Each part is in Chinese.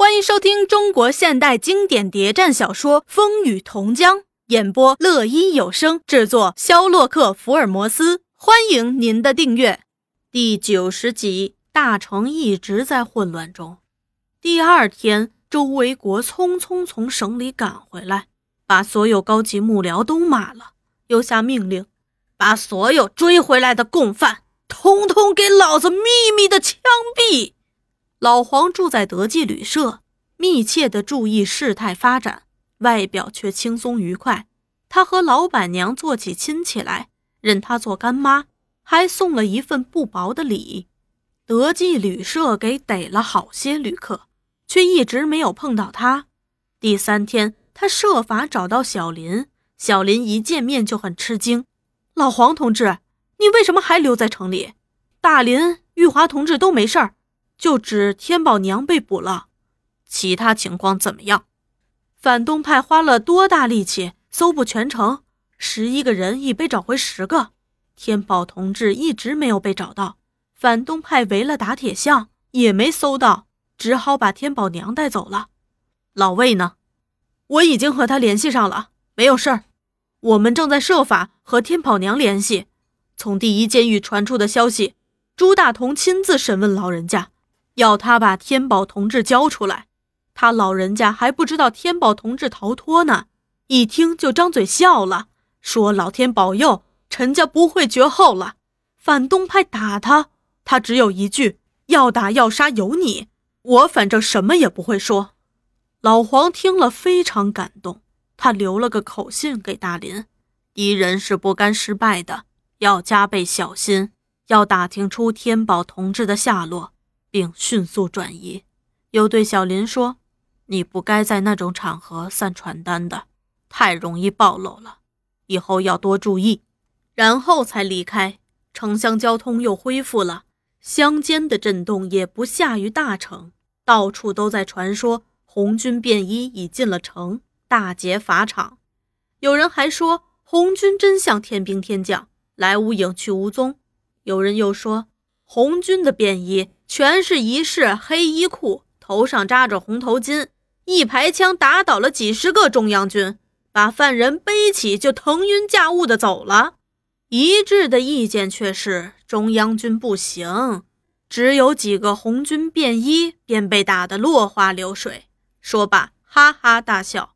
欢迎收听中国现代经典谍战小说《风雨同江》，演播：乐音有声，制作：肖洛克·福尔摩斯。欢迎您的订阅。第九十集，大城一直在混乱中。第二天，周维国匆匆从省里赶回来，把所有高级幕僚都骂了，又下命令，把所有追回来的共犯通通给老子秘密的枪毙。老黄住在德记旅社，密切地注意事态发展，外表却轻松愉快。他和老板娘做起亲戚来，认她做干妈，还送了一份不薄的礼。德记旅社给逮了好些旅客，却一直没有碰到他。第三天，他设法找到小林，小林一见面就很吃惊：“老黄同志，你为什么还留在城里？大林、玉华同志都没事儿。”就指天宝娘被捕了，其他情况怎么样？反动派花了多大力气搜捕全城，十一个人已被找回十个，天宝同志一直没有被找到。反动派围了打铁巷也没搜到，只好把天宝娘带走了。老魏呢？我已经和他联系上了，没有事儿。我们正在设法和天宝娘联系。从第一监狱传出的消息，朱大同亲自审问老人家。要他把天宝同志交出来，他老人家还不知道天宝同志逃脱呢，一听就张嘴笑了，说老天保佑，陈家不会绝后了。反动派打他，他只有一句：要打要杀由你，我反正什么也不会说。老黄听了非常感动，他留了个口信给大林：敌人是不甘失败的，要加倍小心，要打听出天宝同志的下落。并迅速转移，又对小林说：“你不该在那种场合散传单的，太容易暴露了，以后要多注意。”然后才离开。城乡交通又恢复了，乡间的震动也不下于大城，到处都在传说红军便衣已进了城，大劫法场。有人还说红军真像天兵天将，来无影去无踪。有人又说红军的便衣。全是一式黑衣裤，头上扎着红头巾，一排枪打倒了几十个中央军，把犯人背起就腾云驾雾的走了。一致的意见却是中央军不行，只有几个红军便衣便被打得落花流水。说罢，哈哈大笑。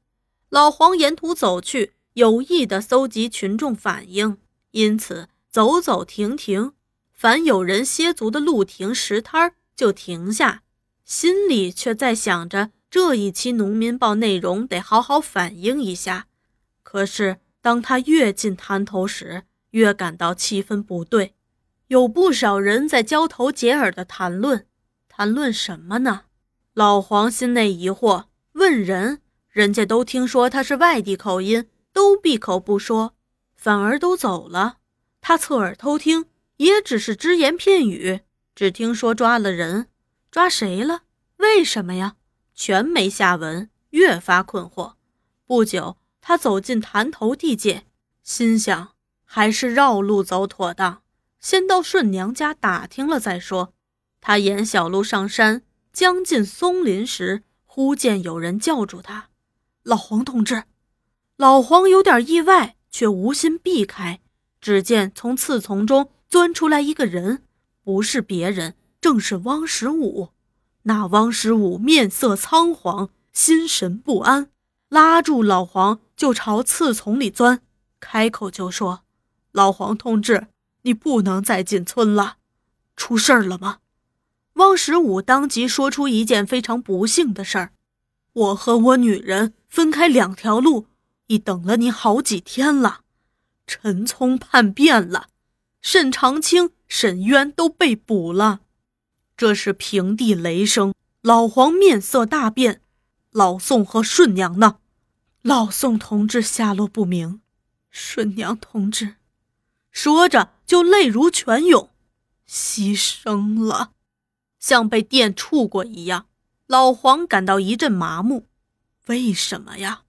老黄沿途走去，有意的搜集群众反应，因此走走停停。凡有人歇足的路亭石摊就停下，心里却在想着这一期农民报内容得好好反映一下。可是当他越近滩头时，越感到气氛不对。有不少人在交头接耳的谈论，谈论什么呢？老黄心内疑惑，问人，人家都听说他是外地口音，都闭口不说，反而都走了。他侧耳偷听。也只是只言片语，只听说抓了人，抓谁了？为什么呀？全没下文，越发困惑。不久，他走进潭头地界，心想还是绕路走妥当，先到顺娘家打听了再说。他沿小路上山，将近松林时，忽见有人叫住他：“老黄同志。”老黄有点意外，却无心避开。只见从刺丛中。钻出来一个人，不是别人，正是汪十五。那汪十五面色仓皇，心神不安，拉住老黄就朝刺丛里钻，开口就说：“老黄同志，你不能再进村了，出事儿了吗？”汪十五当即说出一件非常不幸的事儿：“我和我女人分开两条路，已等了你好几天了。陈聪叛变了。”沈长清、沈渊都被捕了，这是平地雷声。老黄面色大变。老宋和顺娘呢？老宋同志下落不明，顺娘同志，说着就泪如泉涌，牺牲了，像被电触过一样。老黄感到一阵麻木。为什么呀？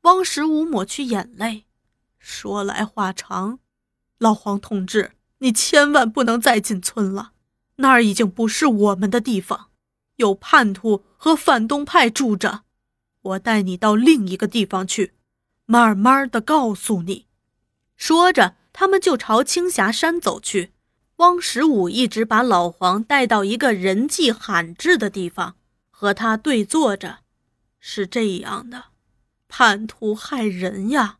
汪十五抹去眼泪，说来话长。老黄同志，你千万不能再进村了，那儿已经不是我们的地方。有叛徒和反动派住着。我带你到另一个地方去，慢慢的告诉你。”说着，他们就朝青霞山走去。汪十五一直把老黄带到一个人迹罕至的地方，和他对坐着。是这样的，叛徒害人呀！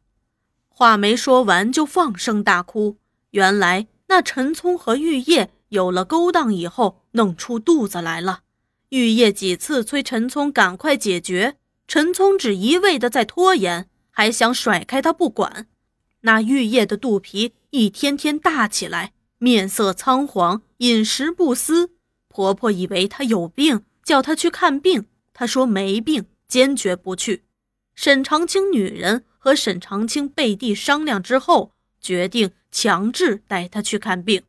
话没说完就放声大哭。原来那陈聪和玉叶有了勾当以后，弄出肚子来了。玉叶几次催陈聪赶快解决，陈聪只一味的在拖延，还想甩开他不管。那玉叶的肚皮一天天大起来。面色苍黄，饮食不思。婆婆以为她有病，叫她去看病。她说没病，坚决不去。沈长清女人和沈长清背地商量之后，决定强制带她去看病。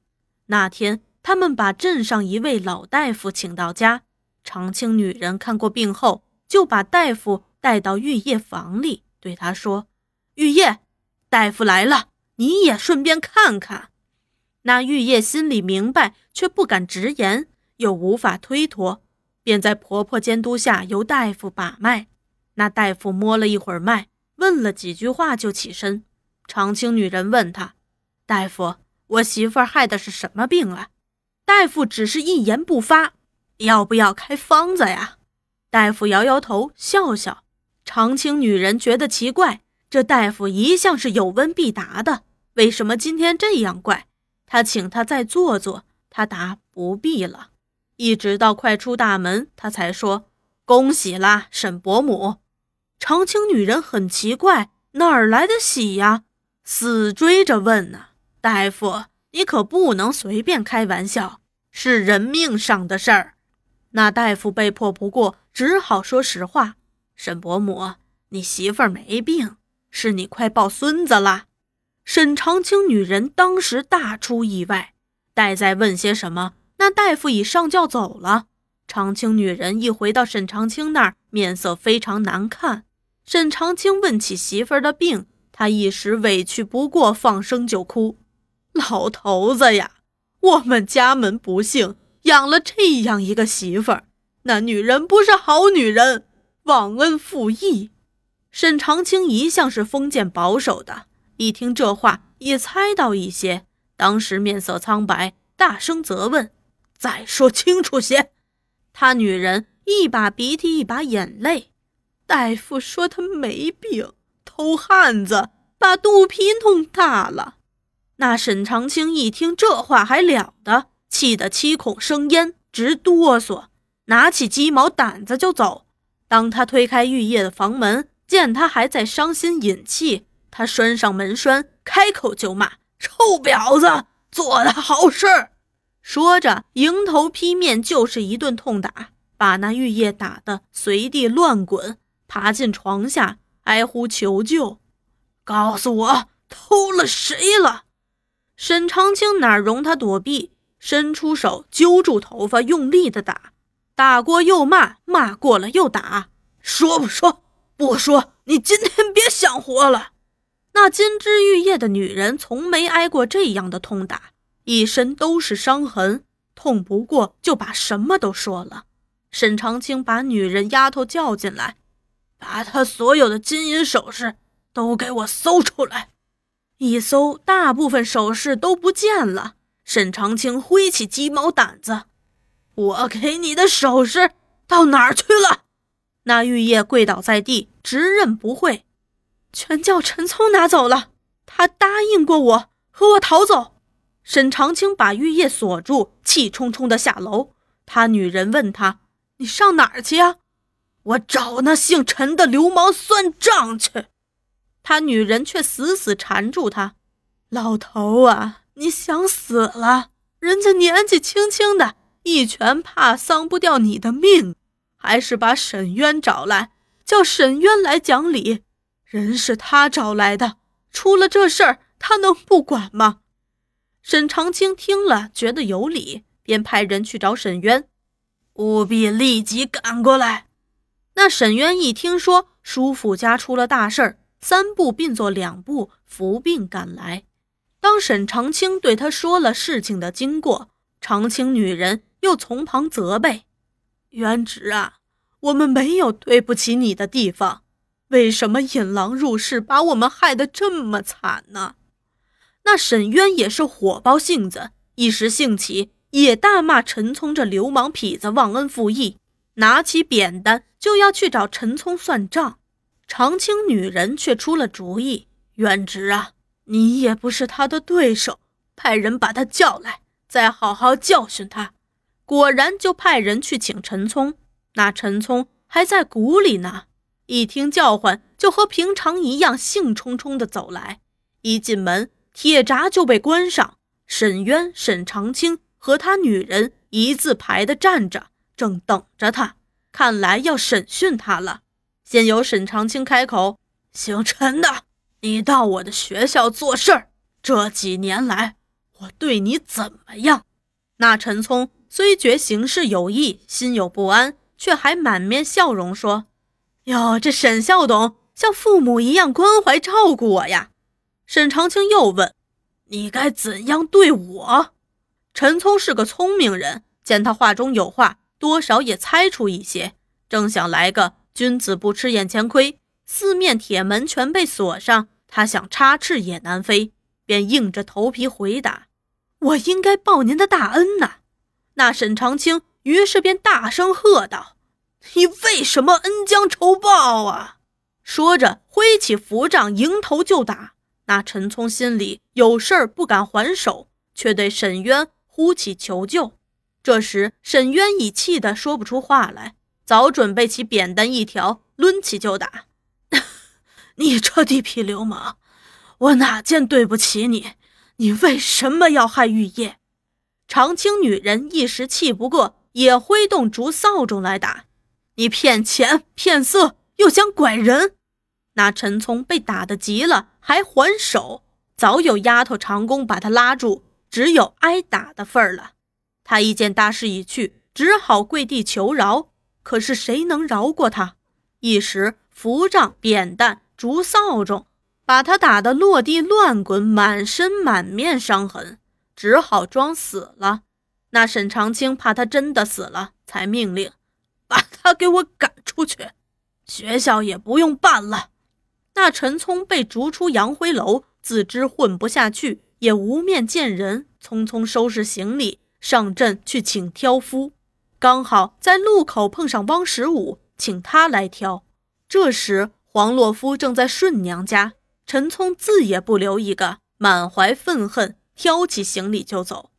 那天，他们把镇上一位老大夫请到家。长清女人看过病后，就把大夫带到玉叶房里，对他说：“玉叶，大夫来了，你也顺便看看。”那玉叶心里明白，却不敢直言，又无法推脱，便在婆婆监督下由大夫把脉。那大夫摸了一会儿脉，问了几句话就起身。长青女人问他：“大夫，我媳妇儿害的是什么病啊？”大夫只是一言不发。要不要开方子呀？大夫摇摇头，笑笑。长青女人觉得奇怪，这大夫一向是有问必答的，为什么今天这样怪？他请他再坐坐，他答不必了。一直到快出大门，他才说：“恭喜啦，沈伯母。”长青女人很奇怪，哪儿来的喜呀？死追着问呢。大夫，你可不能随便开玩笑，是人命上的事儿。那大夫被迫不过，只好说实话：“沈伯母，你媳妇儿没病，是你快抱孙子了。”沈长青女人当时大出意外，待再问些什么，那大夫已上轿走了。长青女人一回到沈长青那儿，面色非常难看。沈长青问起媳妇儿的病，他一时委屈不过，放声就哭：“老头子呀，我们家门不幸，养了这样一个媳妇儿，那女人不是好女人，忘恩负义。”沈长青一向是封建保守的。一听这话，也猜到一些，当时面色苍白，大声责问：“再说清楚些！”他女人一把鼻涕一把眼泪。大夫说他没病，偷汉子把肚皮弄大了。那沈长清一听这话还了得，气得七孔生烟，直哆嗦，拿起鸡毛掸子就走。当他推开玉叶的房门，见他还在伤心饮泣。他拴上门栓，开口就骂：“臭婊子，做的好事！”说着，迎头劈面就是一顿痛打，把那玉叶打得随地乱滚，爬进床下，哀呼求救：“告诉我，偷了谁了？”沈长清哪容他躲避，伸出手揪住头发，用力的打，打过又骂，骂过了又打。说不说？不说，你今天别想活了！那金枝玉叶的女人从没挨过这样的痛打，一身都是伤痕，痛不过就把什么都说了。沈长清把女人丫头叫进来，把他所有的金银首饰都给我搜出来。一搜，大部分首饰都不见了。沈长清挥起鸡毛掸子：“我给你的首饰到哪儿去了？”那玉叶跪倒在地，直认不讳。全叫陈聪拿走了。他答应过我和我逃走。沈长清把玉叶锁住，气冲冲地下楼。他女人问他：“你上哪儿去呀？”“我找那姓陈的流氓算账去。”他女人却死死缠住他：“老头啊，你想死了？人家年纪轻轻的，一拳怕丧不掉你的命，还是把沈渊找来，叫沈渊来讲理。”人是他找来的，出了这事儿，他能不管吗？沈长清听了，觉得有理，便派人去找沈渊，务必立即赶过来。那沈渊一听说叔父家出了大事儿，三步并作两步，伏病赶来。当沈长清对他说了事情的经过，长青女人又从旁责备：“元直啊，我们没有对不起你的地方，为什么引狼入室，把我们害得这么惨呢？那沈渊也是火爆性子，一时兴起，也大骂陈聪这流氓痞子忘恩负义，拿起扁担就要去找陈聪算账。长青女人却出了主意：“远直啊，你也不是他的对手，派人把他叫来，再好好教训他。”果然，就派人去请陈聪。那陈聪还在谷里呢，一听叫唤，就和平常一样，兴冲冲地走来。一进门，铁闸就被关上。沈渊、沈长青和他女人一字排地站着，正等着他。看来要审讯他了。先由沈长青开口：“姓陈的，你到我的学校做事儿，这几年来我对你怎么样？”那陈聪虽觉行事有异，心有不安，却还满面笑容说：“哟，这沈校董像父母一样关怀照顾我呀。”沈长青又问：“你该怎样对我？”陈聪是个聪明人，见他话中有话，多少也猜出一些，正想来个。君子不吃眼前亏，四面铁门全被锁上，他想插翅也难飞，便硬着头皮回答：“我应该报您的大恩呐！”那沈长清于是便大声喝道：“你为什么恩将仇报啊？”说着挥起符杖迎头就打。那陈聪心里有事儿不敢还手，却对沈渊呼起求救。这时沈渊已气得说不出话来。早准备起扁担一条，抡起就打。你这地痞流氓，我哪件对不起你？你为什么要害玉叶？长青女人一时气不过，也挥动竹扫帚来打。你骗钱骗色，又想拐人。那陈聪被打得急了，还还手。早有丫头长工把他拉住，只有挨打的份儿了。他一见大势已去，只好跪地求饶。可是谁能饶过他？一时扶杖、扁担、竹扫帚，把他打得落地乱滚，满身满面伤痕，只好装死了。那沈长清怕他真的死了，才命令把他给我赶出去，学校也不用办了。那陈聪被逐出杨辉楼，自知混不下去，也无面见人，匆匆收拾行李，上阵去请挑夫。刚好在路口碰上汪十五，请他来挑。这时黄洛夫正在顺娘家，陈聪自也不留一个，满怀愤恨，挑起行李就走。